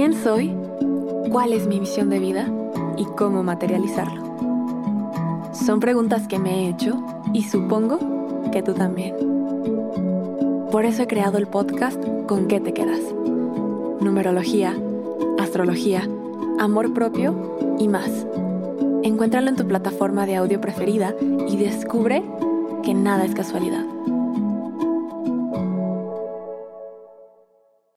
¿Quién soy? ¿Cuál es mi misión de vida? ¿Y cómo materializarlo? Son preguntas que me he hecho y supongo que tú también. Por eso he creado el podcast ¿Con qué te quedas? Numerología, astrología, amor propio y más. Encuéntralo en tu plataforma de audio preferida y descubre que nada es casualidad.